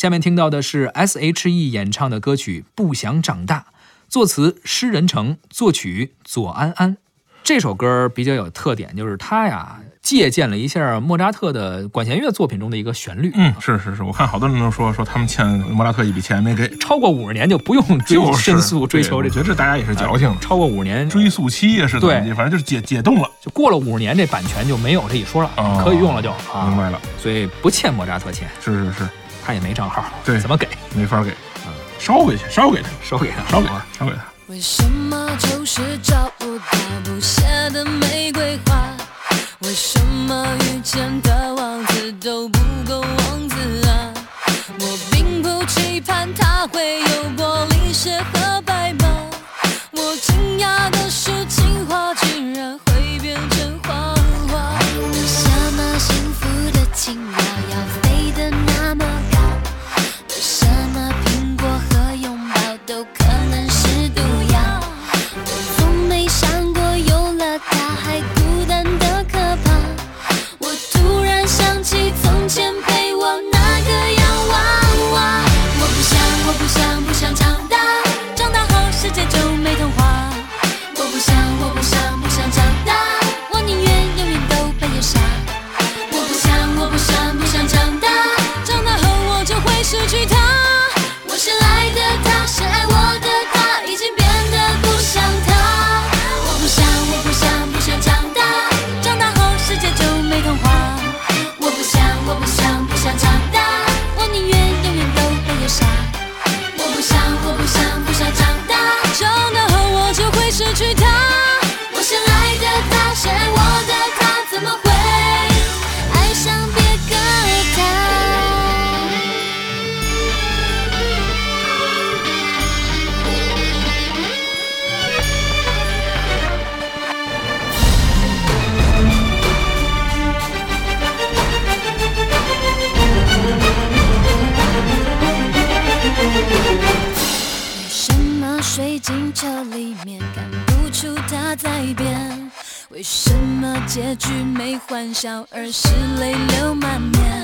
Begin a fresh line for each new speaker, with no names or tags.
下面听到的是 S.H.E 演唱的歌曲《不想长大》，作词施人成，作曲左安安。这首歌比较有特点，就是它呀借鉴了一下莫扎特的管弦乐作品中的一个旋律。
嗯，是是是，我看好多人都说说他们欠莫扎特一笔钱没给，
超过五十年就不用追申诉追求这。
我觉得这大家也是矫情。
超过五十年
追诉期也是怎么地，反正就是解解冻了，
就过了五十年这版权就没有这一说了，可以用了就。
啊明白了，
所以不欠莫扎特钱。
是是是，
他也没账号，
对，
怎么给？
没法给，嗯烧回去，烧给他，
烧给他，
烧给他，烧给他。
为什么就是找不到看不出他在变。为什么结局没欢笑，而是泪流满面？